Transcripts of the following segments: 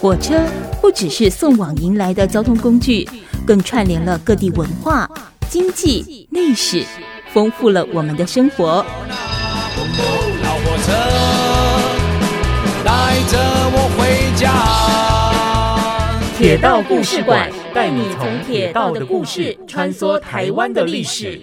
火车不只是送往迎来的交通工具，更串联了各地文化、经济、历史，丰富了我们的生活。老火车带着我回家。铁道故事馆带你从铁道的故事穿梭台湾的历史。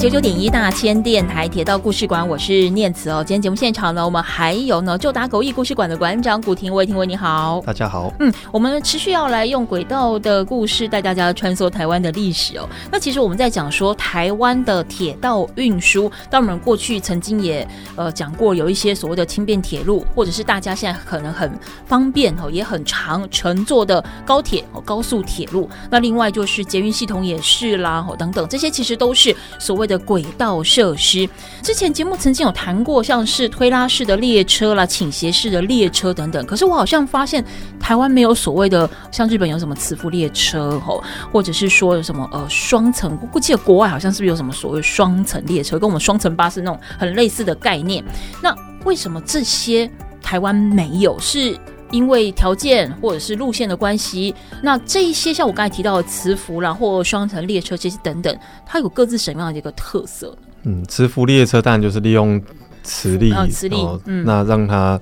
九九点一大千电台铁道故事馆，我是念慈哦。今天节目现场呢，我们还有呢，就打狗驿故事馆的馆长古廷伟，廷威你好，大家好。嗯，我们持续要来用轨道的故事带大家穿梭台湾的历史哦。那其实我们在讲说台湾的铁道运输，当我们过去曾经也呃讲过，有一些所谓的轻便铁路，或者是大家现在可能很方便哦，也很长乘坐的高铁哦，高速铁路。那另外就是捷运系统也是啦，哦等等，这些其实都是所谓的。轨道设施，之前节目曾经有谈过，像是推拉式的列车啦、倾斜式的列车等等。可是我好像发现台湾没有所谓的，像日本有什么磁浮列车吼，或者是说有什么呃双层。我记得国外好像是不是有什么所谓双层列车，跟我们双层巴士那种很类似的概念。那为什么这些台湾没有？是因为条件或者是路线的关系，那这一些像我刚才提到的磁浮啦，或双层列车这些等等，它有各自什么样的一个特色？嗯，磁浮列车当然就是利用磁力，哦，磁力，嗯，那让它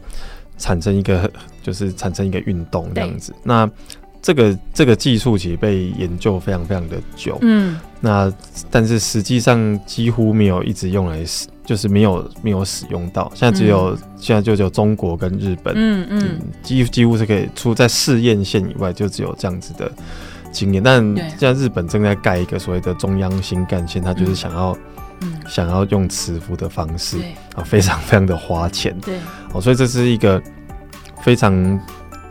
产生一个就是产生一个运动这样子。那这个这个技术其实被研究非常非常的久，嗯，那但是实际上几乎没有一直用来使，就是没有没有使用到。现在只有、嗯、现在就只有中国跟日本，嗯嗯，几几乎是可以出在试验线以外，就只有这样子的经验。但现在日本正在盖一个所谓的中央新干线，它就是想要、嗯、想要用磁浮的方式啊，非常非常的花钱，对，哦，所以这是一个非常。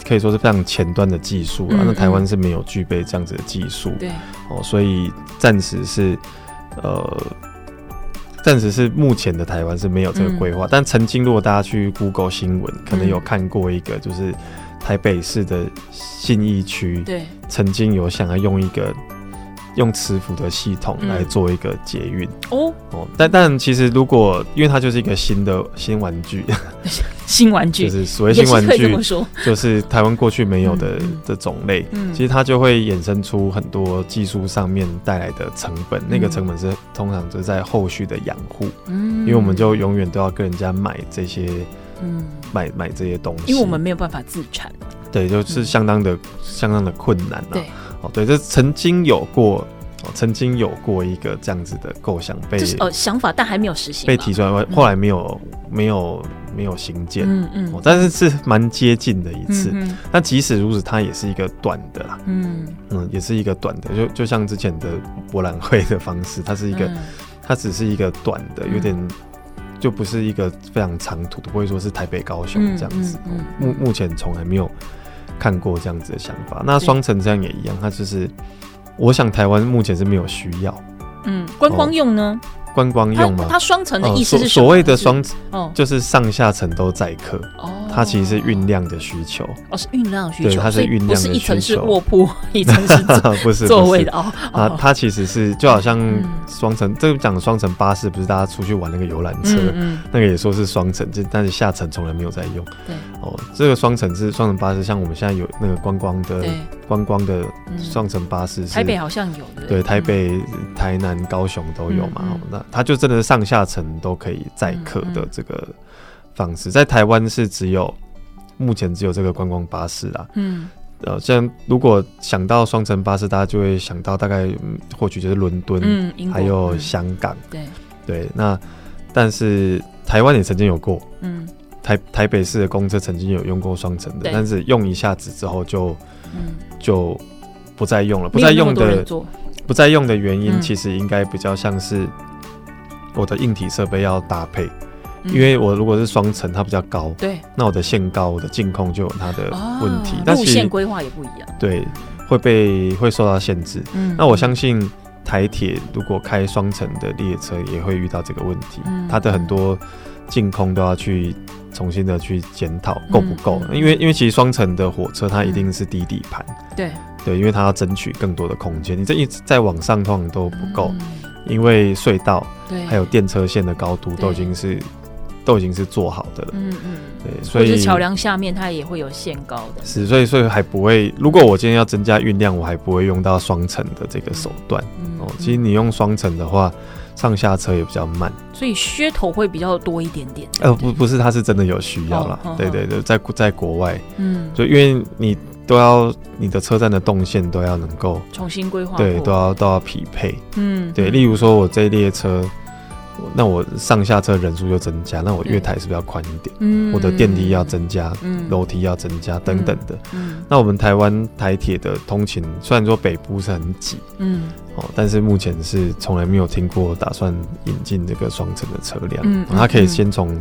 可以说是非常前端的技术啊，那台湾是没有具备这样子的技术，对。哦，所以暂时是呃，暂时是目前的台湾是没有这个规划。但曾经如果大家去 Google 新闻，可能有看过一个，就是台北市的信义区，对，曾经有想要用一个。用磁浮的系统来做一个捷运。哦。哦，但但其实如果因为它就是一个新的新玩具，新玩具就是所谓新玩具，就是台湾过去没有的的种类，其实它就会衍生出很多技术上面带来的成本，那个成本是通常就是在后续的养护，嗯，因为我们就永远都要跟人家买这些，嗯，买买这些东西，因为我们没有办法自产，对，就是相当的相当的困难了。哦，对，这曾经有过，哦，曾经有过一个这样子的构想被，就是呃想法，但还没有实行，被提出来，后来没有、嗯、没有没有新建，嗯嗯、哦，但是是蛮接近的一次。嗯即使如此，它也是一个短的啦，嗯。嗯，也是一个短的，就就像之前的博览会的方式，它是一个，嗯、它只是一个短的，有点就不是一个非常长途的，不会说是台北高雄这样子。目、嗯嗯。嗯、目前从来没有。看过这样子的想法，那双城这样也一样，它就是，我想台湾目前是没有需要，嗯，观光用呢？哦观光用吗？它双层的意思是所谓的双层，就是上下层都载客。哦，它其实是运量的需求。哦，是运量的需求。对，它是运量的需求。不是一层是卧铺，一层是不是座位的哦。啊它其实是就好像双层，这个讲双层巴士，不是大家出去玩那个游览车，那个也说是双层，就但是下层从来没有在用。对。哦，这个双层是双层巴士，像我们现在有那个观光的观光的双层巴士，台北好像有的。对，台北、台南、高雄都有嘛。那它就真的是上下层都可以载客的这个方式，在台湾是只有目前只有这个观光巴士啦。嗯，呃，像如果想到双层巴士，大家就会想到大概嗯或许就是伦敦，嗯，还有香港，对。对。那但是台湾也曾经有过，嗯，台台北市的公车曾经有用过双层的，但是用一下子之后就就不再用了，不再用的不再用的原因，其实应该比较像是。我的硬体设备要搭配，因为我如果是双层，它比较高，对，那我的限高，我的净控就有它的问题。但路线规划也不一样，对，会被会受到限制。嗯，那我相信台铁如果开双层的列车，也会遇到这个问题。它的很多净空都要去重新的去检讨够不够，因为因为其实双层的火车它一定是低底盘，对。对，因为它要争取更多的空间，你这一直再往上通常都不够，因为隧道对。还有电车线的高度都已经是都已经是做好的了，嗯嗯，对，所以桥梁下面它也会有限高的，是，所以所以还不会，如果我今天要增加运量，我还不会用到双层的这个手段，哦，其实你用双层的话。上下车也比较慢，所以噱头会比较多一点点。呃，不，不是，它是真的有需要啦。对对对，在在国外，嗯，就因为你都要你的车站的动线都要能够重新规划，对，都要都要匹配。嗯，对，例如说我这一列车。那我上下车人数就增加，那我月台是不是要宽一点？嗯，我的电梯要增加，嗯，楼梯要增加等等的。嗯，那我们台湾台铁的通勤，虽然说北部是很挤，嗯，哦，但是目前是从来没有听过打算引进这个双层的车辆，嗯，它可以先从。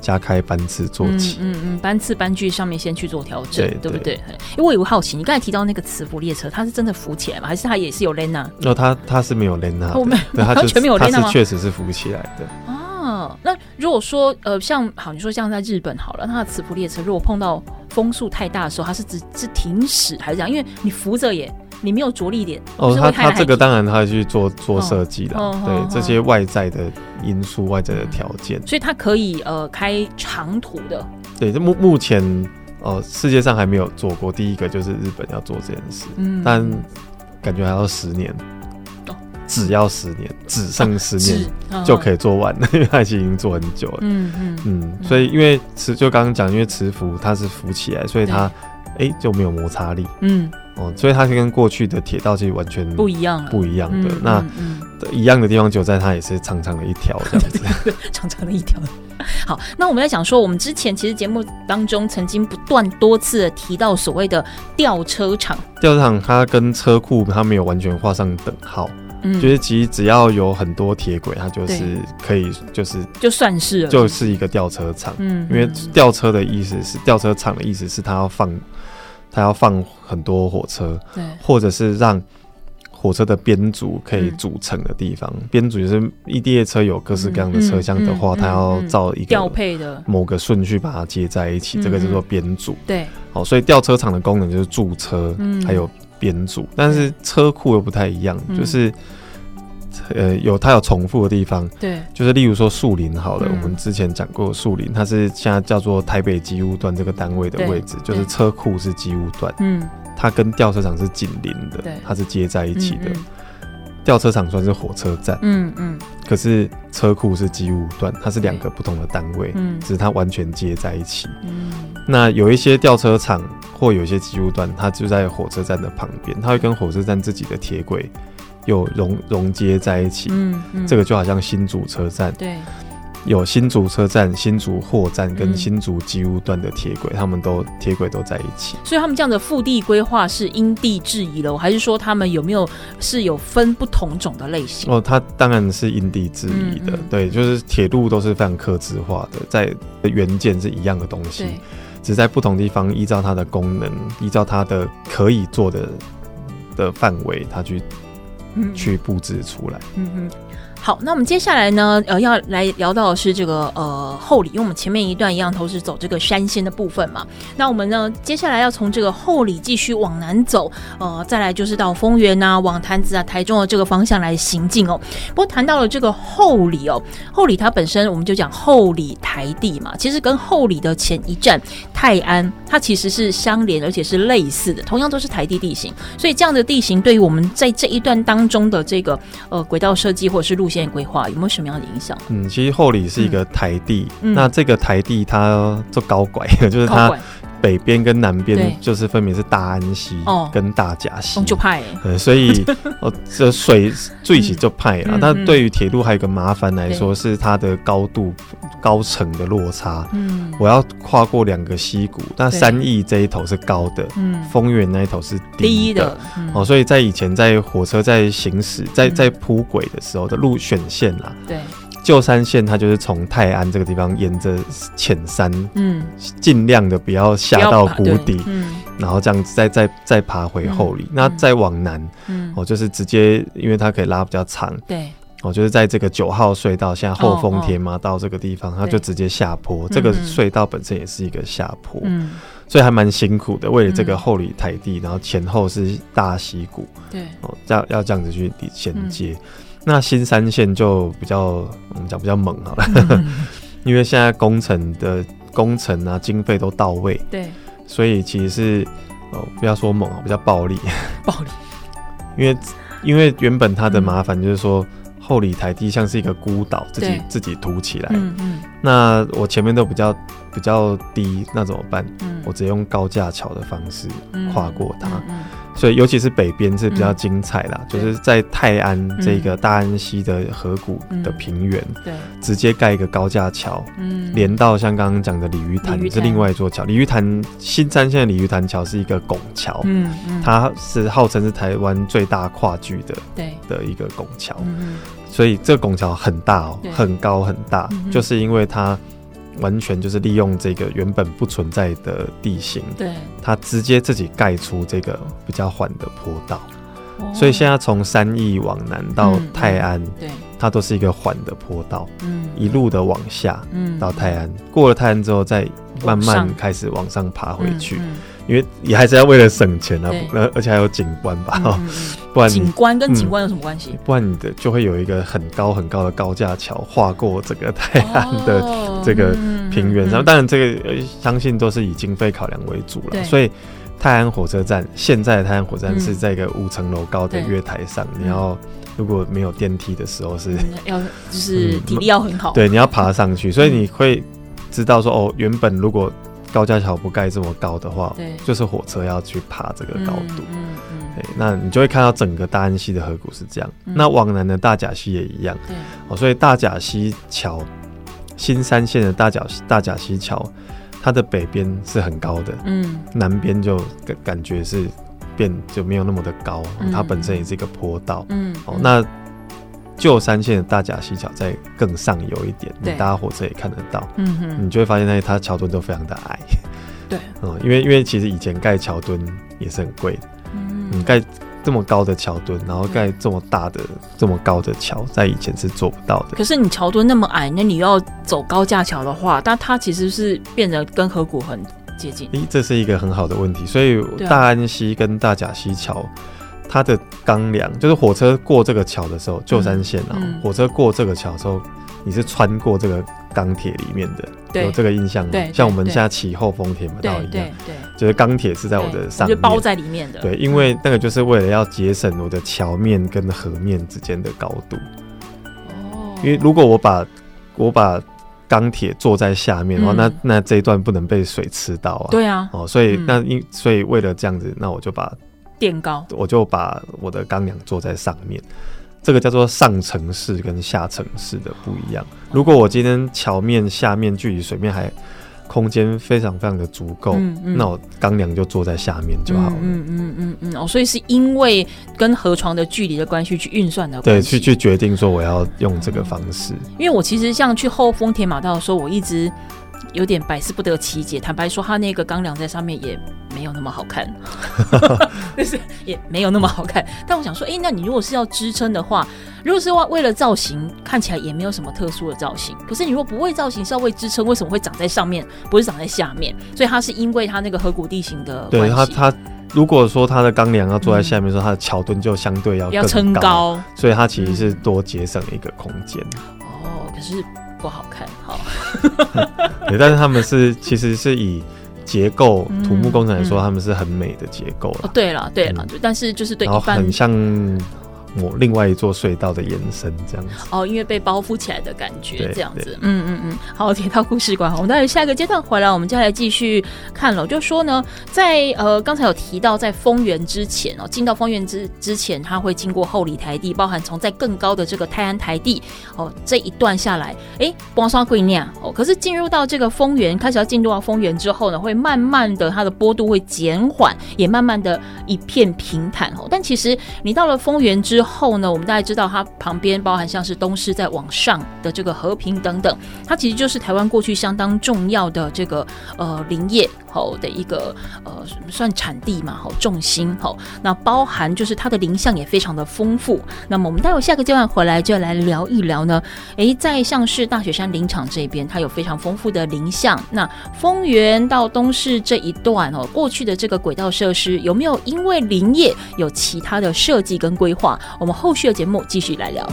加开班次做起，嗯嗯，班次班距上面先去做调整，对，对不对？因为我有个好奇，你刚才提到那个磁浮列车，它是真的浮起来吗？还是它也是有 Lena？哦，它它是没有 Lena，我们 完全没有 Lena 吗？确实是浮起来的。哦，那如果说呃，像好，你说像在日本好了，它的磁浮列车如果碰到风速太大的时候，它是只是停驶还是这样？因为你扶着也。你没有着力点哦，他他这个当然他去做做设计的，哦、对、哦、这些外在的因素、哦、外在的条件，所以它可以呃开长途的。对，这目目前呃世界上还没有做过，第一个就是日本要做这件事，嗯，但感觉还要十年，哦、只要十年，只剩十年就可以做完了，因为它已经做很久了，嗯嗯嗯，所以因为磁就刚刚讲，因为磁浮它是浮起来，所以它哎、欸、就没有摩擦力，嗯。哦，所以它是跟过去的铁道其实完全不一样，不一样的。那一样的地方就在它也是长长的一条这样子，长长的一条。好，那我们在讲说，我们之前其实节目当中曾经不断多次的提到所谓的吊车厂。吊车厂它跟车库它没有完全画上等号，嗯，就是其实只要有很多铁轨，它就是可以就是就算是就是一个吊车厂，嗯，因为吊车的意思是吊车厂的意思是它要放。它要放很多火车，对，或者是让火车的编组可以组成的地方。编组就是一列车有各式各样的车厢的话，它要照一个调配的某个顺序把它接在一起，这个叫做编组。对，好，所以吊车厂的功能就是驻车，还有编组。但是车库又不太一样，就是。呃，有它有重复的地方，对，就是例如说树林好了，嗯、我们之前讲过树林，它是现在叫做台北机务段这个单位的位置，就是车库是机务段，嗯，它跟吊车厂是紧邻的，对，它是接在一起的。吊、车场算是火车站，嗯嗯，可是车库是机务段，它是两个不同的单位，嗯，只是它完全接在一起。嗯，那有一些吊车厂或有一些机务段，它就在火车站的旁边，它会跟火车站自己的铁轨。有融融接在一起，嗯，嗯，这个就好像新竹车站，对，有新竹车站、新竹货站跟新竹机务段的铁轨，嗯、他们都铁轨都在一起，所以他们这样的腹地规划是因地制宜了，还是说他们有没有是有分不同种的类型？哦，它当然是因地制宜的，嗯嗯。对，就是铁路都是非常客制化的，在原件是一样的东西，只在不同地方依照它的功能，依照它的可以做的的范围，它去。去布置出来。嗯哼。好，那我们接下来呢，呃，要来聊到的是这个呃后里，因为我们前面一段一样都是走这个山线的部分嘛。那我们呢，接下来要从这个后里继续往南走，呃，再来就是到丰原啊、往潭子啊、台中的这个方向来行进哦。不过谈到了这个后里哦，后里它本身我们就讲后里台地嘛，其实跟后里的前一站泰安，它其实是相连而且是类似的，同样都是台地地形，所以这样的地形对于我们在这一段当中的这个呃轨道设计或者是路线。规划有没有什么样的影响？嗯，其实后里是一个台地，嗯、那这个台地它做高拐，就是它北边跟南边就是分别是大安溪跟大甲溪，就派，所以 哦，这水最起就派啊。那对于铁路还有一个麻烦来说，是它的高度高层的落差。嗯，我要跨过两个溪谷，那三义这一头是高的，嗯，丰原那一头是低的。哦，所以在以前在火车在行驶在在铺轨的时候的路选线啦，对。旧山线它就是从泰安这个地方沿着浅山，嗯，尽量的不要下到谷底，嗯，然后这样子再再再爬回后里。嗯、那再往南，嗯，哦，就是直接因为它可以拉比较长，对，哦，就是在这个九号隧道，现在后丰铁嘛到这个地方，它就直接下坡。这个隧道本身也是一个下坡，嗯，所以还蛮辛苦的。为了这个后里台地，然后前后是大溪谷，对，哦，要要这样子去衔接。那新三线就比较我们讲比较猛好了，因为现在工程的工程啊经费都到位，对，所以其实是哦不要说猛啊，比较暴力，暴力，因为因为原本它的麻烦就是说。后里台地像是一个孤岛，自己自己凸起来。嗯嗯。那我前面都比较比较低，那怎么办？嗯。我直接用高架桥的方式跨过它。嗯。所以尤其是北边是比较精彩啦，就是在泰安这个大安溪的河谷的平原，对，直接盖一个高架桥，嗯，连到像刚刚讲的鲤鱼潭是另外一座桥。鲤鱼潭新三线的鲤鱼潭桥是一个拱桥，嗯嗯，它是号称是台湾最大跨距的，对。的一个拱桥。嗯。所以这个拱桥很大哦，很高很大，嗯、就是因为它完全就是利用这个原本不存在的地形，对，它直接自己盖出这个比较缓的坡道，哦、所以现在从三义往南到泰安，对，它都是一个缓的坡道，嗯，一路的往下，嗯，到泰安，过了泰安之后再慢慢开始往上爬回去。嗯嗯因为你还是要为了省钱啊，而而且还有景观吧，嗯嗯、不然景观跟景观有什么关系？不然你的就会有一个很高很高的高架桥划过整个泰安的这个平原上，当然这个相信都是以经费考量为主了。所以泰安火车站现在的泰安火车站是在一个五层楼高的月台上，你要如果没有电梯的时候是要就是体力要很好，对，你要爬上去，所以你会知道说哦，原本如果高架桥不盖这么高的话，对，就是火车要去爬这个高度，嗯嗯，对，那你就会看到整个大安溪的河谷是这样。那往南的大甲溪也一样，对，哦，所以大甲溪桥，新三线的大甲大甲溪桥，它的北边是很高的，嗯，南边就感感觉是变就没有那么的高，它本身也是一个坡道，嗯，哦，那。旧三线的大甲溪桥在更上游一点，你搭火车也看得到，嗯哼，你就会发现那它桥墩都非常的矮，对，嗯，因为因为其实以前盖桥墩也是很贵。的，嗯，你盖这么高的桥墩，然后盖这么大的这么高的桥，在以前是做不到的。可是你桥墩那么矮，那你要走高架桥的话，但它其实是变得跟河谷很接近。咦，这是一个很好的问题，所以大安溪跟大甲溪桥。它的钢梁就是火车过这个桥的时候，旧山线啊，火车过这个桥的时候，你是穿过这个钢铁里面的，有这个印象吗？像我们现在骑后丰铁马道一样，对，对对就是钢铁是在我的上面，就包在里面的。对，因为那个就是为了要节省我的桥面跟河面之间的高度。哦，因为如果我把我把钢铁坐在下面的话，嗯、那那这一段不能被水吃到啊。对啊，哦，所以、嗯、那因所以为了这样子，那我就把。垫高，我就把我的钢梁坐在上面，这个叫做上层式跟下层式的不一样。如果我今天桥面下面距离水面还空间非常非常的足够，嗯嗯、那我钢梁就坐在下面就好了。嗯嗯嗯嗯哦，所以是因为跟河床的距离的关系去运算的关系，对，去去决定说我要用这个方式。因为我其实像去后丰田马道的时候，我一直。有点百思不得其解。坦白说，它那个钢梁在上面也没有那么好看，就是也没有那么好看。但我想说，哎、欸，那你如果是要支撑的话，如果是为为了造型，看起来也没有什么特殊的造型。可是你如果不为造型，是要为支撑，为什么会长在上面，不是长在下面？所以它是因为它那个河谷地形的关系。对它，它如果说它的钢梁要坐在下面的时候，它的桥墩就相对要更，要撑高，所以它其实是多节省一个空间。哦，可是。不好看，好。对，但是他们是其实是以结构土木工程来说，他们是很美的结构了。对了，对了，但是就是对，很像。我另外一座隧道的延伸，这样子哦，因为被包覆起来的感觉，这样子，嗯嗯嗯。好，铁道故事馆，我们待会下一个阶段回来，我们就来继续看了。就说呢，在呃刚才有提到，在丰原之前哦，进到丰原之之前，它会经过后里台地，包含从在更高的这个泰安台地哦这一段下来，哎，光刷贵酿哦。可是进入到这个丰原，开始要进入到丰原之后呢，会慢慢的它的坡度会减缓，也慢慢的一片平坦哦。但其实你到了丰原之之后呢，我们大家知道它旁边包含像是东势在往上的这个和平等等，它其实就是台湾过去相当重要的这个呃林业。好的一个呃算产地嘛，好重心好，那包含就是它的林相也非常的丰富。那么我们待会下个阶段回来就来聊一聊呢。诶，在像是大雪山林场这边，它有非常丰富的林相。那丰原到东势这一段哦，过去的这个轨道设施有没有因为林业有其他的设计跟规划？我们后续的节目继续来聊。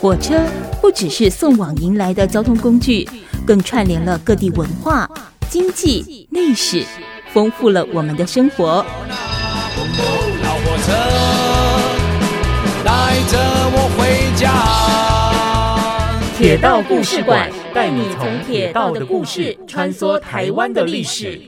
火车不只是送往迎来的交通工具，更串联了各地文化、经济、历史，丰富了我们的生活。老火车带着我回家。铁道故事馆带你从铁道的故事穿梭台湾的历史。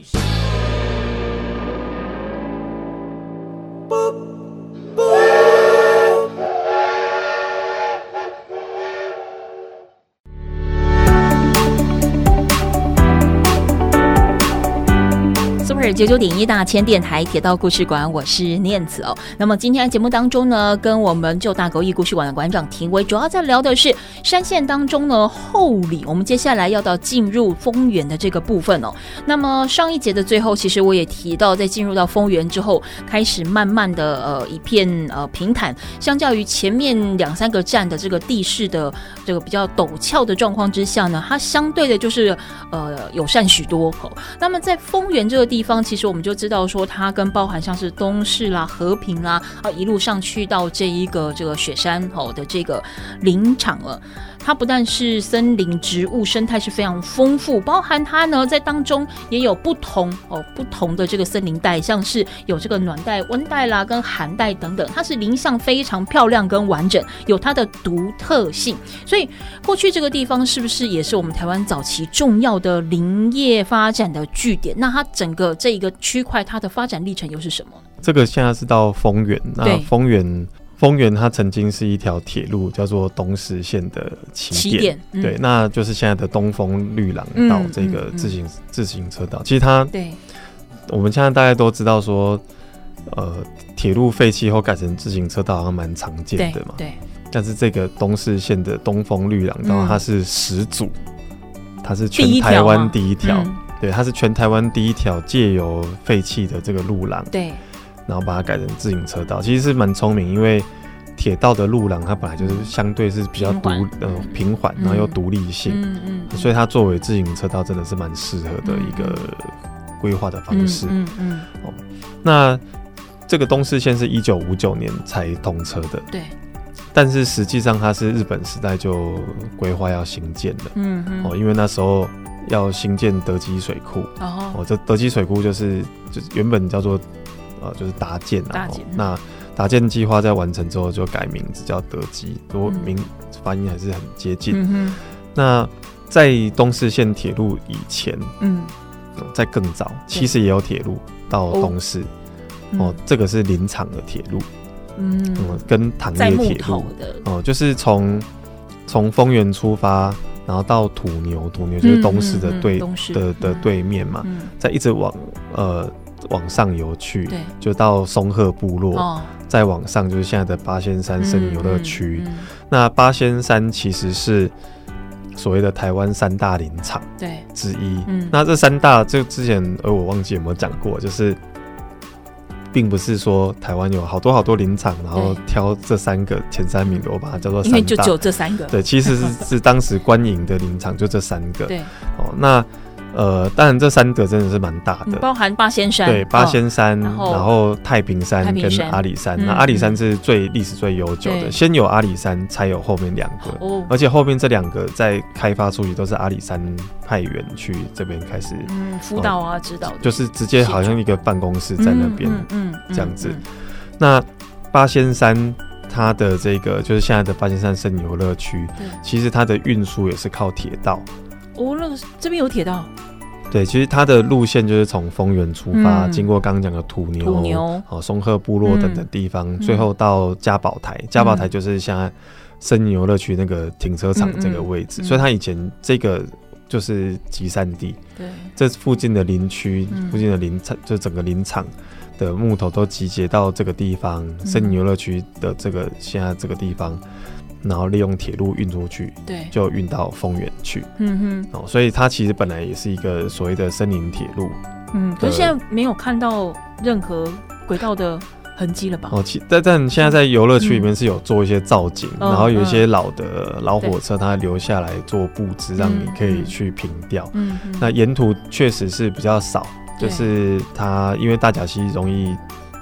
九九点一大千电台铁道故事馆，我是念子哦。那么今天的节目当中呢，跟我们旧大狗驿故事馆的馆长庭威，主要在聊的是山线当中呢后里。我们接下来要到进入丰原的这个部分哦。那么上一节的最后，其实我也提到，在进入到丰原之后，开始慢慢的呃一片呃平坦，相较于前面两三个站的这个地势的这个比较陡峭的状况之下呢，它相对的就是呃友善许多哦。那么在丰原这个地方。其实我们就知道说，它跟包含像是东市啦、和平啦，啊，一路上去到这一个这个雪山吼的这个林场了。它不但是森林植物生态是非常丰富，包含它呢在当中也有不同哦不同的这个森林带，像是有这个暖带、温带啦跟寒带等等，它是林相非常漂亮跟完整，有它的独特性。所以过去这个地方是不是也是我们台湾早期重要的林业发展的据点？那它整个这一个区块它的发展历程又是什么？这个现在是到丰原，那丰原。丰原它曾经是一条铁路，叫做东势线的起点，对，那就是现在的东风绿廊道这个自行、自行车道。其实它，对，我们现在大家都知道说，呃，铁路废弃后改成自行车道好像蛮常见的嘛，对。对，但是这个东势线的东风绿廊道，它是始祖，它是全台湾第一条，嗯、对，它是全台湾第一条借由废弃的这个路廊，对。然后把它改成自行车道，其实是蛮聪明，因为铁道的路廊它本来就是相对是比较独呃平缓，然后又独立性，嗯嗯，所以它作为自行车道真的是蛮适合的一个规划的方式，嗯嗯，哦，那这个东四线是一九五九年才通车的，对，但是实际上它是日本时代就规划要兴建的，嗯嗯，哦，因为那时候要兴建德基水库，哦，这德基水库就是就是原本叫做。呃，就是搭建啊，建那搭建计划在完成之后就改名字叫德基，不过名发音还是很接近。嗯、那在东势线铁路以前，嗯，在更早，其实也有铁路到东势。哦，哦，这个是林场的铁路，嗯，嗯，跟糖业铁路哦，就是从从丰原出发，然后到土牛，土牛就是东势的对、嗯、的的对面嘛，嗯、再一直往呃。往上游去，对就到松鹤部落，哦、再往上就是现在的八仙山森林游乐区。嗯嗯嗯、那八仙山其实是所谓的台湾三大林场之一。嗯、那这三大就之前呃我忘记有没有讲过，就是并不是说台湾有好多好多林场，然后挑这三个前三名的，我把它叫做三大，因为就只有这三个。对，其实是是当时观影的林场就这三个。对，哦那。呃，当然这三个真的是蛮大的，包含八仙山，对，八仙山，然后太平山跟阿里山。那阿里山是最历史最悠久的，先有阿里山，才有后面两个。而且后面这两个在开发出去都是阿里山派员去这边开始，嗯，辅导啊，指导，就是直接好像一个办公室在那边，嗯，这样子。那八仙山它的这个就是现在的八仙山森林游乐区，其实它的运输也是靠铁道。哦，那个这边有铁道。对，其实它的路线就是从丰原出发，嗯、经过刚刚讲的土牛、土牛哦、松鹤部落等等地方，嗯、最后到嘉宝台。嘉宝、嗯、台就是现在森林游乐区那个停车场这个位置，所以它以前这个就是集散地。对，这附近的林区、附近的林场，就整个林场的木头都集结到这个地方，森林游乐区的这个现在这个地方。然后利用铁路运出去，对，就运到丰原去。嗯哼，哦，所以它其实本来也是一个所谓的森林铁路。嗯，可是现在没有看到任何轨道的痕迹了吧？哦，其但但现在在游乐区里面是有做一些造景，嗯、然后有一些老的老火车，它留下来做布置，让你可以去凭吊。嗯，那沿途确实是比较少，就是它因为大甲溪容易。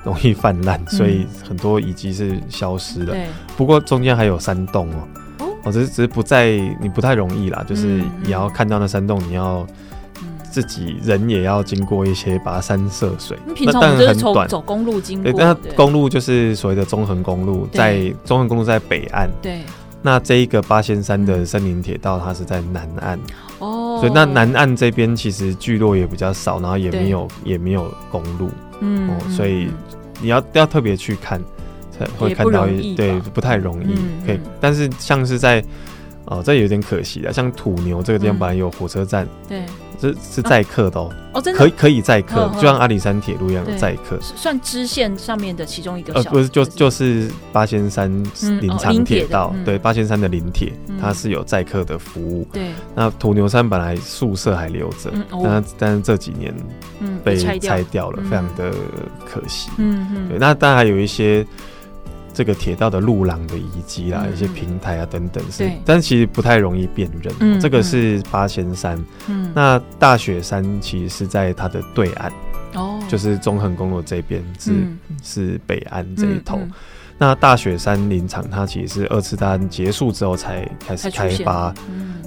容易泛滥，所以很多遗迹是消失的。对，不过中间还有山洞哦，哦，只是只是不在，你不太容易啦。就是你要看到那山洞，你要自己人也要经过一些跋山涉水。那当然很短，走公路经过。对，那公路就是所谓的中横公路，在中横公路在北岸。对，那这一个八仙山的森林铁道，它是在南岸。哦，所以那南岸这边其实聚落也比较少，然后也没有也没有公路。嗯，所以。你要要特别去看，才会看到一对不太容易，嗯、可以。但是像是在哦，这有点可惜了，像土牛这个地方本来有火车站，嗯、对。是是载客的哦，哦，真的？可以可以载客，就像阿里山铁路一样载客，算支线上面的其中一个。呃，不是，就就是八仙山林场铁道，对，八仙山的林铁，它是有载客的服务。对，那土牛山本来宿舍还留着，但但是这几年被拆掉。了，非常的可惜。嗯嗯，对，那当然还有一些。这个铁道的路廊的遗迹啦，一些平台啊等等是，但其实不太容易辨认。这个是八仙山，嗯，那大雪山其实是在它的对岸，哦，就是中横公路这边是是北岸这一头。那大雪山林场它其实是二次大战结束之后才开始开发，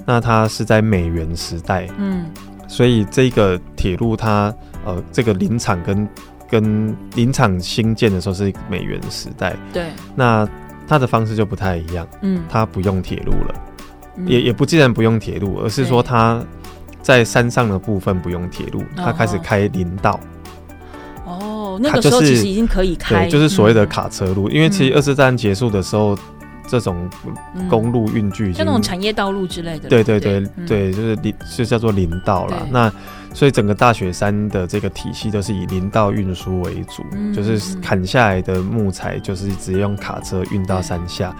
那它是在美元时代，嗯，所以这个铁路它呃这个林场跟跟林场新建的时候是美元时代，对，那它的方式就不太一样，嗯，它不用铁路了，嗯、也也不既然不用铁路，而是说它在山上的部分不用铁路，它开始开林道。哦，那个时候其实已经可以开，对，就是所谓的卡车路，嗯、因为其实二次大战结束的时候。这种公路运具，像那种产业道路之类的，对对对对，就是林就叫做林道啦。那所以整个大雪山的这个体系都是以林道运输为主，就是砍下来的木材就是直接用卡车运到山下。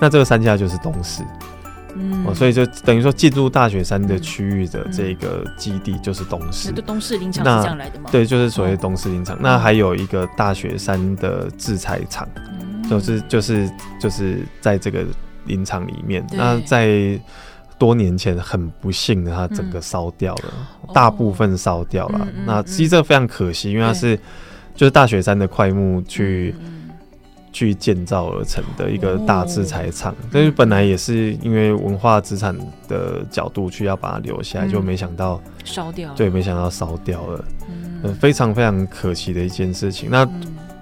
那这个山下就是东市，嗯，哦所以就等于说进入大雪山的区域的这个基地就是东势。东市林场是这样来的吗？对，就是所谓东市林场。那还有一个大雪山的制裁厂。就是就是就是在这个林场里面，那在多年前很不幸的，它整个烧掉了，大部分烧掉了。那其实这非常可惜，因为它是就是大雪山的块木去去建造而成的一个大制材厂，但是本来也是因为文化资产的角度去要把它留下来，就没想到烧掉，对，没想到烧掉了，非常非常可惜的一件事情。那。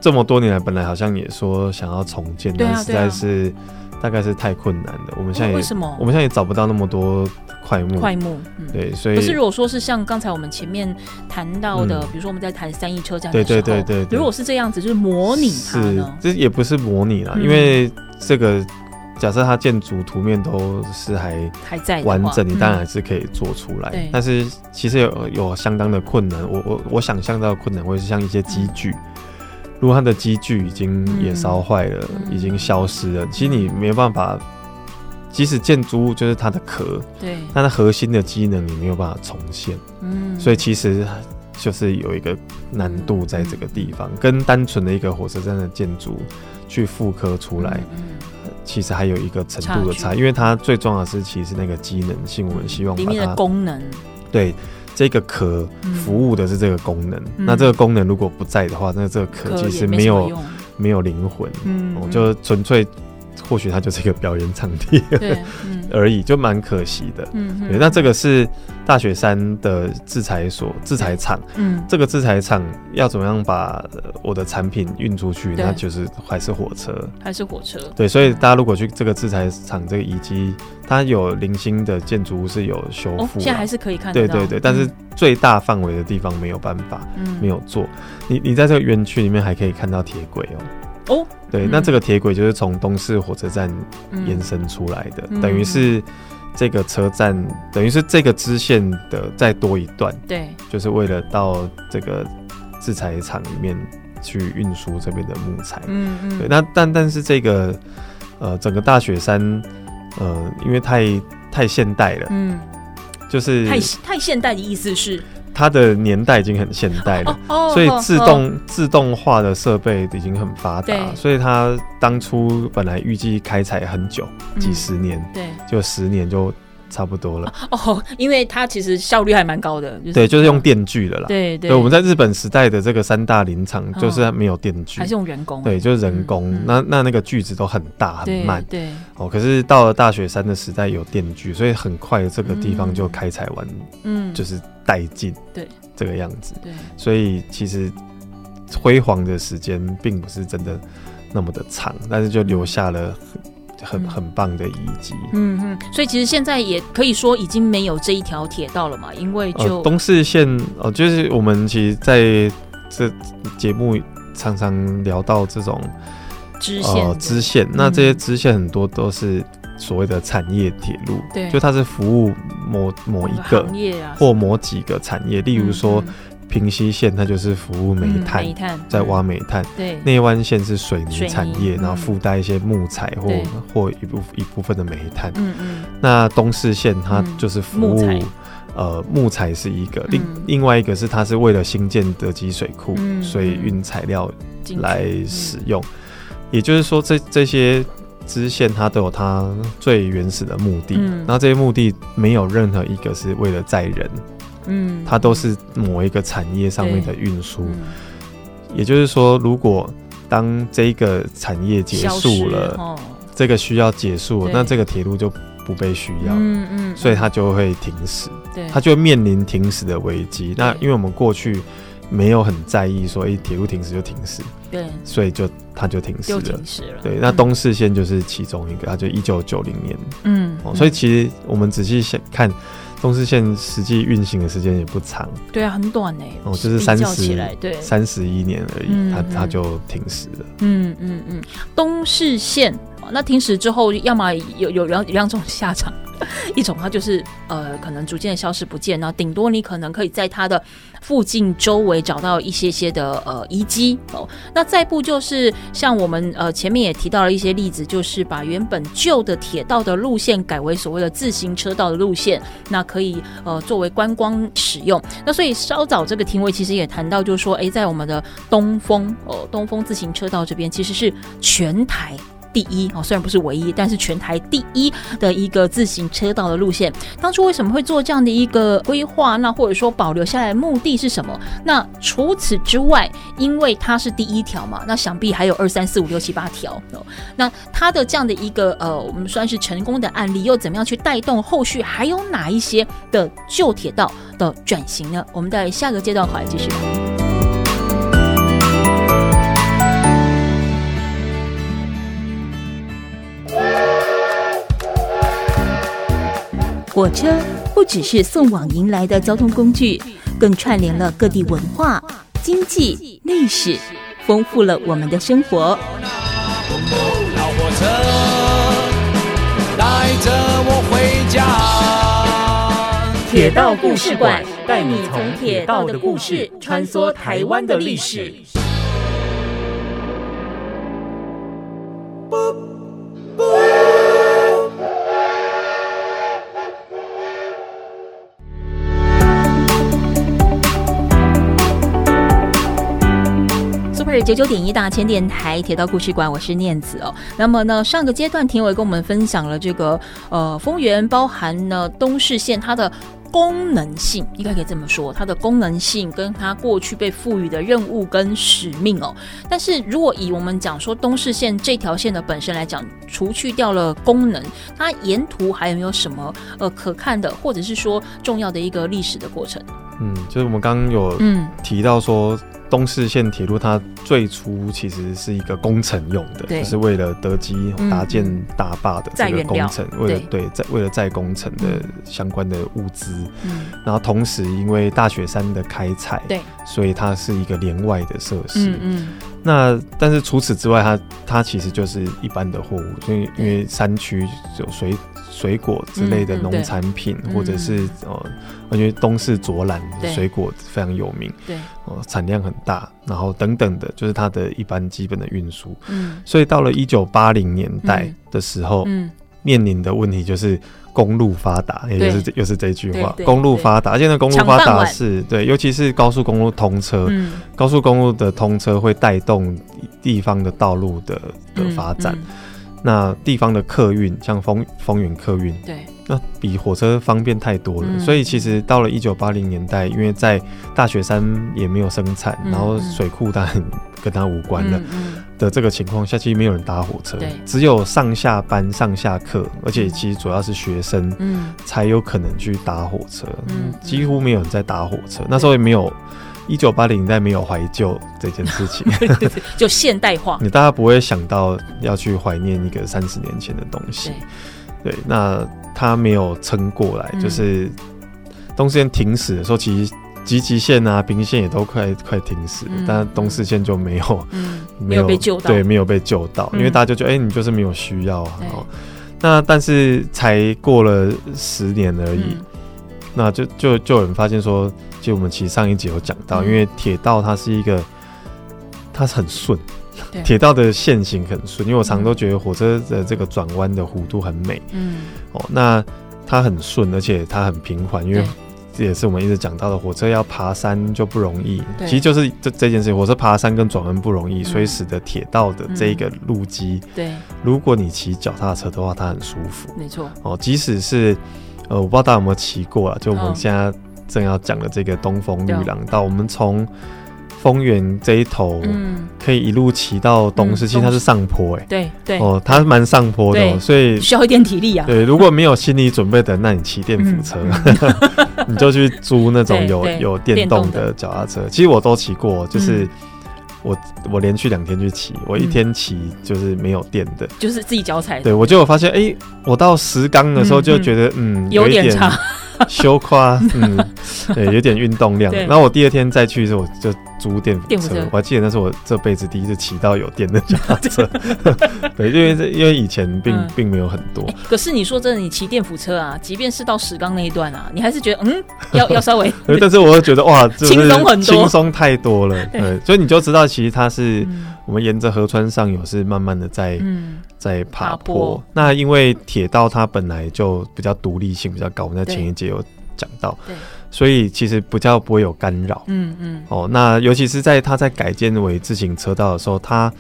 这么多年来，本来好像也说想要重建，但实在是大概是太困难了。我们现在也为什么？我们现在也找不到那么多桧木。桧木，对，所以可是如果说是像刚才我们前面谈到的，比如说我们在谈三义车站的时候，对对对对，如果是这样子，就是模拟它呢？这也不是模拟啦，因为这个假设它建筑图面都是还还在完整，你当然还是可以做出来。但是其实有有相当的困难，我我我想象到的困难会是像一些机具。如果它的机具已经也烧坏了，嗯、已经消失了，其实你没办法，即使建筑物就是它的壳，对，但它核心的机能你没有办法重现，嗯，所以其实就是有一个难度在这个地方，嗯、跟单纯的一个火车站的建筑去复刻出来，嗯嗯、其实还有一个程度的差，距。因为它最重要的是其实那个机能性，我们希望把它里面的功能，对。这个壳服务的是这个功能，嗯、那这个功能如果不在的话，那这个壳其实没有没，没有灵魂，嗯，就纯粹。或许它就是一个表演场地 而已，就蛮可惜的。嗯，对。那这个是大雪山的制裁所、制裁厂。嗯，这个制裁厂要怎么样把我的产品运出去？那就是还是火车，还是火车。对，所以大家如果去这个制裁厂这个遗迹，它有零星的建筑物是有修复，现在还是可以看到。对对对，但是最大范围的地方没有办法，没有做。你你在这个园区里面还可以看到铁轨哦。哦。对，那这个铁轨就是从东势火车站延伸出来的，嗯、等于是这个车站等于是这个支线的再多一段，对，就是为了到这个制材厂里面去运输这边的木材。嗯嗯，对，那但但是这个呃整个大雪山呃因为太太现代了，嗯，就是太太现代的意思是。它的年代已经很现代了，哦所以自动自动化的设备已经很发达，所以它当初本来预计开采很久，几十年，对，就十年就差不多了。哦，因为它其实效率还蛮高的，对，就是用电锯的啦。对对，我们在日本时代的这个三大林场就是没有电锯，还是用人工，对，就是人工。那那那个锯子都很大很慢，对。哦，可是到了大雪山的时代有电锯，所以很快这个地方就开采完，嗯，就是。殆尽，对这个样子，对，所以其实辉煌的时间并不是真的那么的长，但是就留下了很、嗯、很棒的遗迹。嗯嗯，所以其实现在也可以说已经没有这一条铁道了嘛，因为就、呃、东势线哦，就是我们其实在这节目常常聊到这种支线、呃、支线，那这些支线很多都是。所谓的产业铁路，对，就它是服务某某一个行业啊，或某几个产业。例如说，平溪线它就是服务煤炭，煤炭在挖煤炭。对，内湾线是水泥产业，然后附带一些木材或或一部一部分的煤炭。嗯嗯。那东势线它就是服务呃木材是一个，另另外一个是它是为了新建德基水库，所以运材料来使用。也就是说，这这些。支线它都有它最原始的目的，嗯，那这些目的没有任何一个是为了载人，嗯，它都是某一个产业上面的运输。嗯，也就是说，如果当这个产业结束了，哦，这个需要结束了，那这个铁路就不被需要，嗯嗯，所以它就会停驶，对，它就面临停驶的危机。那因为我们过去。没有很在意说，哎，铁路停驶就停驶，对，所以就它就停驶了，停驶了。对，那东四线就是其中一个，它就一九九零年，嗯，所以其实我们仔细想看，东势线实际运行的时间也不长，对啊，很短呢，哦，就是三十，对，三十一年而已，它它就停驶了。嗯嗯嗯，东势线，那停驶之后，要么有有两两种下场。一种它就是呃，可能逐渐消失不见，那顶多你可能可以在它的附近周围找到一些些的呃遗迹哦。那再不就是像我们呃前面也提到了一些例子，就是把原本旧的铁道的路线改为所谓的自行车道的路线，那可以呃作为观光使用。那所以稍早这个亭尾其实也谈到，就是说，哎，在我们的东风哦，东风自行车道这边其实是全台。第一哦，虽然不是唯一，但是全台第一的一个自行车道的路线。当初为什么会做这样的一个规划？那或者说保留下来目的是什么？那除此之外，因为它是第一条嘛，那想必还有二三四五六七八条。那它的这样的一个呃，我们算是成功的案例，又怎么样去带动后续还有哪一些的旧铁道的转型呢？我们在下个阶段回来继续。火车不只是送往迎来的交通工具，更串联了各地文化、经济、历史，丰富了我们的生活。老火车带着我回家。铁道故事馆带你从铁道的故事穿梭台湾的历史。九九点一大千电台铁道故事馆，我是念子哦。那么呢，上个阶段田伟跟我们分享了这个呃，丰原包含了东势线它的功能性，应该可以这么说，它的功能性跟它过去被赋予的任务跟使命哦。但是如果以我们讲说东势线这条线的本身来讲，除去掉了功能，它沿途还有没有什么呃可看的，或者是说重要的一个历史的过程？嗯，就是我们刚刚有嗯提到说。嗯东势线铁路它最初其实是一个工程用的，就是为了德基搭建大坝的这个工程，为了对在为了在工程的相关的物资。嗯，然后同时因为大雪山的开采，对，所以它是一个连外的设施。嗯，那但是除此之外，它它其实就是一般的货物，所以因为山区有水水果之类的农产品，嗯、或者是呃，我觉得东势卓兰水果非常有名，对，哦、呃，产量很大，然后等等的，就是它的一般基本的运输。嗯，所以到了一九八零年代的时候，嗯，嗯。面临的问题就是。公路发达，也就是这又是这句话。公路发达，现在公路发达是对，尤其是高速公路通车，嗯、高速公路的通车会带动地方的道路的的发展。嗯嗯、那地方的客运，像丰丰原客运，对，那比火车方便太多了。嗯、所以其实到了一九八零年代，因为在大雪山也没有生产，嗯、然后水库当然跟它无关了。的这个情况下，其实没有人搭火车，对。只有上下班、上下课，而且其实主要是学生，嗯，才有可能去搭火车，嗯，几乎没有人在搭火车。嗯、那时候也没有，一九八零年代没有怀旧这件事情，就现代化，你大家不会想到要去怀念一个三十年前的东西，对，对，那他没有撑过来，嗯、就是东势线停驶的时候，其实。集集线啊，平行线也都快快停驶，嗯、但东四线就没有，嗯、没有被救到，对，没有被救到，嗯、因为大家就觉得，哎、欸，你就是没有需要啊。哦。那但是才过了十年而已，嗯、那就就就有人发现说，就我们其实上一集有讲到，嗯、因为铁道它是一个，它是很顺，铁道的线型很顺，因为我常都觉得火车的这个转弯的弧度很美，嗯，哦，那它很顺，而且它很平缓，因为。这也是我们一直讲到的，火车要爬山就不容易，其实就是这这件事情，火车爬山跟转弯不容易，嗯、所以使得铁道的这个路基，对、嗯，如果你骑脚踏车的话，它很舒服，没错，哦，即使是呃，我不知道大家有没有骑过啊，就我们现在正要讲的这个东风绿廊道，哦、我们从。丰原这一头，嗯，可以一路骑到东势，其实它是上坡，哎，对对，哦，它蛮上坡的，所以需要一点体力啊。对，如果没有心理准备的，那你骑电扶车，你就去租那种有有电动的。脚踏车。其实我都骑过，就是我我连续两天去骑，我一天骑就是没有电的，就是自己脚踩。对，我就有发现，哎，我到石冈的时候就觉得，嗯，有点差，羞夸，嗯，对，有点运动量。然后我第二天再去的时候，我就。租电辅车，我还记得那是我这辈子第一次骑到有电的脚踏车。对，因为因为以前并并没有很多。可是你说真的，你骑电扶车啊，即便是到石冈那一段啊，你还是觉得嗯，要要稍微。但是我会觉得哇，轻松很多，轻松太多了。对，所以你就知道，其实它是我们沿着河川上游是慢慢的在在爬坡。那因为铁道它本来就比较独立性比较高，我们在前一节有讲到。对。所以其实比较不会有干扰，嗯嗯，哦，那尤其是在它在改建为自行车道的时候，它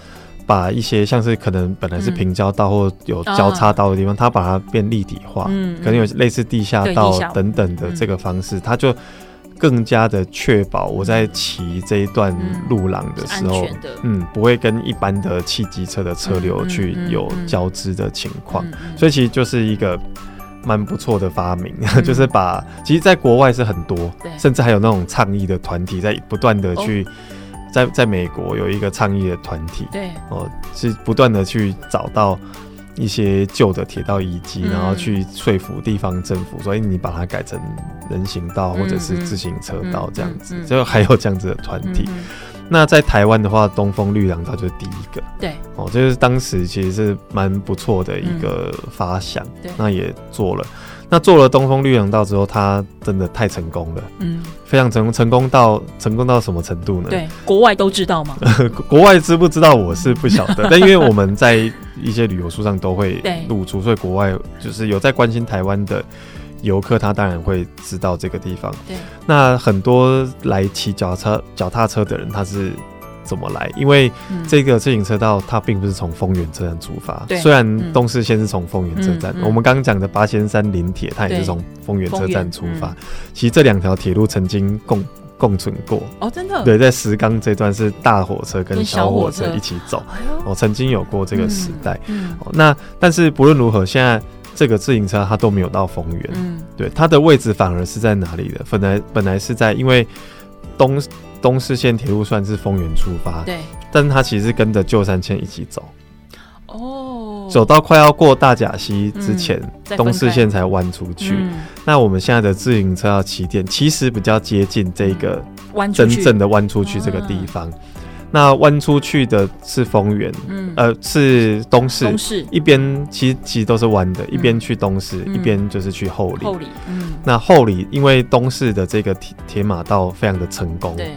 把一些像是可能本来是平交道或有交叉道的地方，它把它变立体化，嗯，可能有类似地下道等等的这个方式，它就更加的确保我在骑这一段路廊的时候，嗯，不会跟一般的汽机车的车流去有交织的情况，所以其实就是一个。蛮不错的发明，嗯、就是把其实，在国外是很多，甚至还有那种倡议的团体在不断的去，哦、在在美国有一个倡议的团体，对，哦，是不断的去找到一些旧的铁道遗迹，嗯、然后去说服地方政府，所以你把它改成人行道或者是自行车道这样子，就、还有这样子的团体。那在台湾的话，东风绿廊道就是第一个，对，哦，就是当时其实是蛮不错的一个发想，嗯、对，那也做了，那做了东风绿廊道之后，它真的太成功了，嗯，非常成功，成功到成功到什么程度呢？对，国外都知道吗？国外知不知道我是不晓得，但因为我们在一些旅游书上都会露出，所以国外就是有在关心台湾的。游客他当然会知道这个地方。对，那很多来骑脚车、脚踏车的人，他是怎么来？因为这个自行车道它并不是从丰原车站出发。对，虽然东势线是从丰原车站，我们刚刚讲的八仙山林铁，它也是从丰原车站出发。其实这两条铁路曾经共共存过。哦，真的？对，在石冈这段是大火车跟小火车一起走。哦，曾经有过这个时代。嗯。那但是不论如何，现在。这个自行车它都没有到丰原，嗯，对，它的位置反而是在哪里的？本来本来是在，因为东东势线铁路算是丰原出发，对，但是它其实跟着旧山线一起走，哦，走到快要过大甲溪之前，嗯、东势线才弯出去。嗯、那我们现在的自行车要起点，其实比较接近这个弯真正的弯出去这个地方。那弯出去的是丰原，嗯，呃，是东市，东势一边其实其实都是弯的，一边去东势，一边就是去后里。后里，嗯，那后里因为东市的这个铁铁马道非常的成功，对，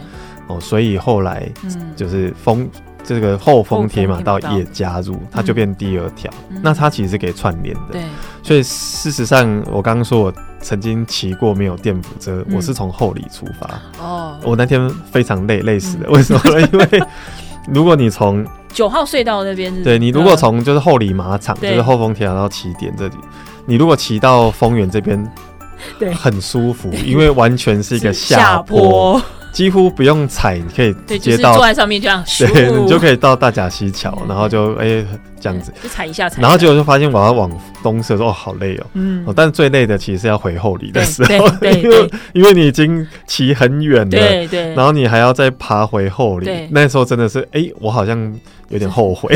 哦，所以后来就是丰。这个后丰铁马到也加入，它就变第二条。嗯、那它其实是可以串联的。对。所以事实上，我刚刚说我曾经骑过没有电辅车，嗯、我是从后里出发。哦。我那天非常累，累死了。嗯、为什么呢？因为 如果你从九号隧道那边，对你如果从就是后里马场，就是后丰铁马道起点这里，你如果骑到丰原这边，对，很舒服，因为完全是一个下坡。几乎不用踩，你可以直接到、就是、坐在上面这样，对，你就可以到大甲溪桥，然后就哎、欸、这样子，就踩一下，踩一下，然后结果就发现我要往东侧说哦好累哦，嗯，但是最累的其实是要回后里的时候，因为 因为你已经骑很远了，对对，然后你还要再爬回后里，那时候真的是哎、欸、我好像有点后悔，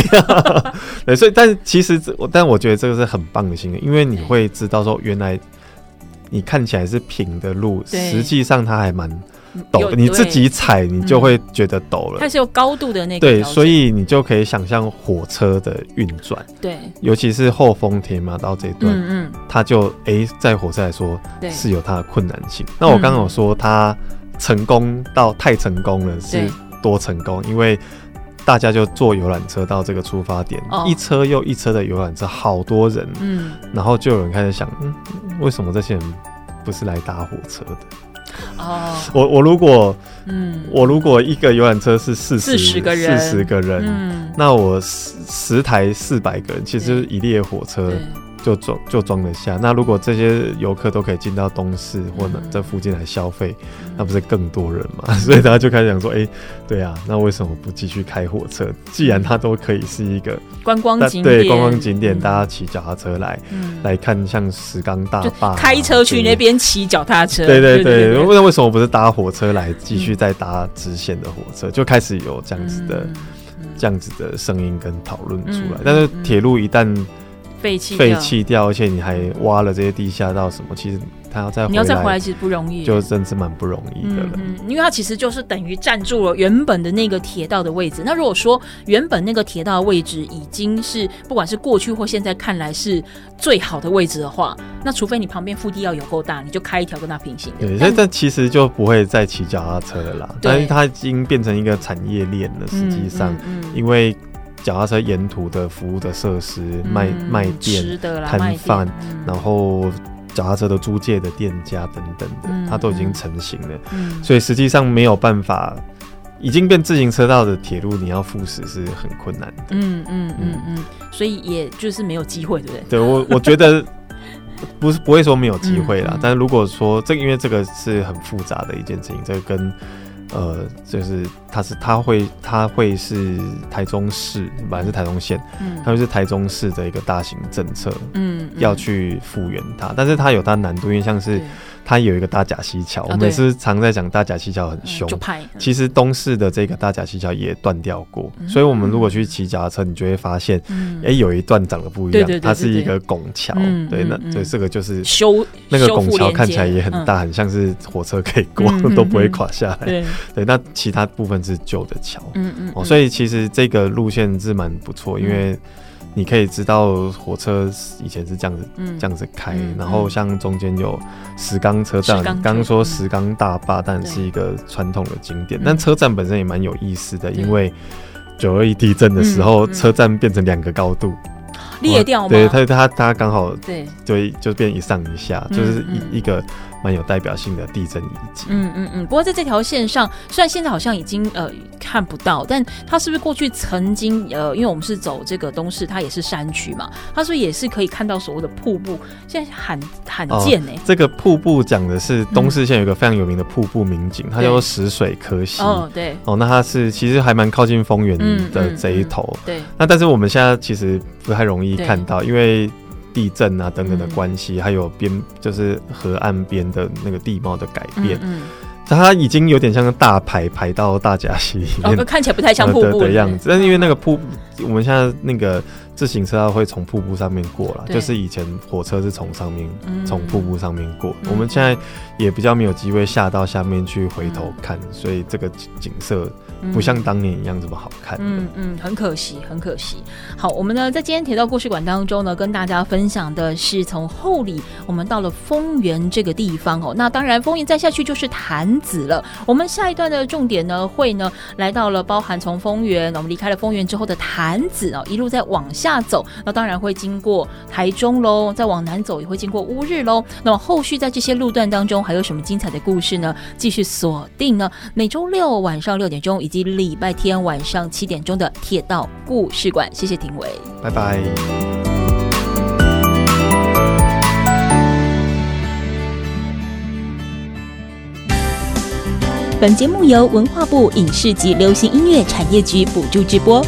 对，所以但其实但我觉得这个是很棒的经验，因为你会知道说原来你看起来是平的路，实际上它还蛮。陡，你自己踩，你就会觉得抖了。它是有高度的那个。对，所以你就可以想象火车的运转。对，尤其是后丰铁马道这一段，嗯嗯，它就哎，在火车来说是有它的困难性。那我刚刚有说它成功到太成功了，是多成功？因为大家就坐游览车到这个出发点，一车又一车的游览车，好多人，嗯，然后就有人开始想，嗯，为什么这些人不是来搭火车的？哦，我我如果，嗯，我如果一个游览车是四十四十个人，四十个人，嗯，那我十十台四百个人，其实一列火车。就装就装得下。那如果这些游客都可以进到东市或者这附近来消费，嗯、那不是更多人吗？嗯、所以大家就开始想说，哎、欸，对啊，那为什么不继续开火车？既然它都可以是一个观光景点，对观光景点，大家骑脚踏车来、嗯、来看，像石冈大坝、啊，开车去那边骑脚踏车。对对对，那为什么不是搭火车来继续再搭直线的火车？嗯、就开始有这样子的、嗯、这样子的声音跟讨论出来。嗯、但是铁路一旦废弃废弃掉，而且你还挖了这些地下道什么？其实他要再你要再回来，其实不容易，就真是蛮不容易的了。嗯，因为它其实就是等于占住了原本的那个铁道的位置。那如果说原本那个铁道的位置已经是不管是过去或现在看来是最好的位置的话，那除非你旁边腹地要有够大，你就开一条跟它平行的。对，但但其实就不会再骑脚踏车了啦。对但是它已经变成一个产业链了。实际上，嗯嗯嗯、因为。脚踏车沿途的服务的设施，卖卖店、摊贩，然后脚踏车的租借的店家等等的，它都已经成型了。所以实际上没有办法，已经变自行车道的铁路，你要复驶是很困难的。嗯嗯嗯嗯，所以也就是没有机会，对不对？对我 我觉得不是不会说没有机会啦，但是如果说这个，因为这个是很复杂的一件事情，这个跟。呃，就是它是它会它会是台中市，本来是台中县，嗯，它会是台中市的一个大型政策，嗯，要去复原它，但是它有它难度，因为像是。它有一个大甲溪桥，我们是常在讲大甲溪桥很凶。其实东市的这个大甲溪桥也断掉过，所以我们如果去骑脚踏车，你就会发现，哎，有一段长得不一样，它是一个拱桥。对，那所以这个就是修那个拱桥看起来也很大，很像是火车可以过，都不会垮下来。对，那其他部分是旧的桥。嗯嗯。哦，所以其实这个路线是蛮不错，因为。你可以知道火车以前是这样子，嗯、这样子开，嗯、然后像中间有石冈车站，刚刚说石冈大坝，但是一个传统的景点，但车站本身也蛮有意思的，因为九二一地震的时候，车站变成两个高度。裂掉吗？对，它它它刚好对对，就变一上一下，就是一一个蛮有代表性的地震遗迹。嗯嗯嗯。不过在这条线上，虽然现在好像已经呃看不到，但它是不是过去曾经呃，因为我们是走这个东势，它也是山区嘛，它是不是也是可以看到所谓的瀑布？现在罕罕见呢。这个瀑布讲的是东势县有一个非常有名的瀑布名景，它叫做石水科溪。哦，对。哦，那它是其实还蛮靠近丰原的这一头。对。那但是我们现在其实不太容易。看到，因为地震啊等等的关系，还有边就是河岸边的那个地貌的改变，嗯，它已经有点像大排排到大甲溪里面，看起来不太像瀑布的样子。但是因为那个瀑布，我们现在那个自行车道会从瀑布上面过了，就是以前火车是从上面从、嗯、瀑布上面过，嗯、我们现在也比较没有机会下到下面去回头看，嗯、所以这个景色。不像当年一样这么好看。嗯嗯，很可惜，很可惜。好，我们呢在今天铁道故事馆当中呢，跟大家分享的是从后里我们到了丰原这个地方哦。那当然，丰原再下去就是潭子了。我们下一段的重点呢，会呢来到了包含从丰原，我们离开了丰原之后的潭子哦，一路再往下走，那当然会经过台中喽，再往南走也会经过乌日喽。那么后续在这些路段当中还有什么精彩的故事呢？继续锁定呢每周六晚上六点钟。以及礼拜天晚上七点钟的铁道故事馆，谢谢庭伟，拜拜。本节目由文化部影视及流行音乐产业局补助直播。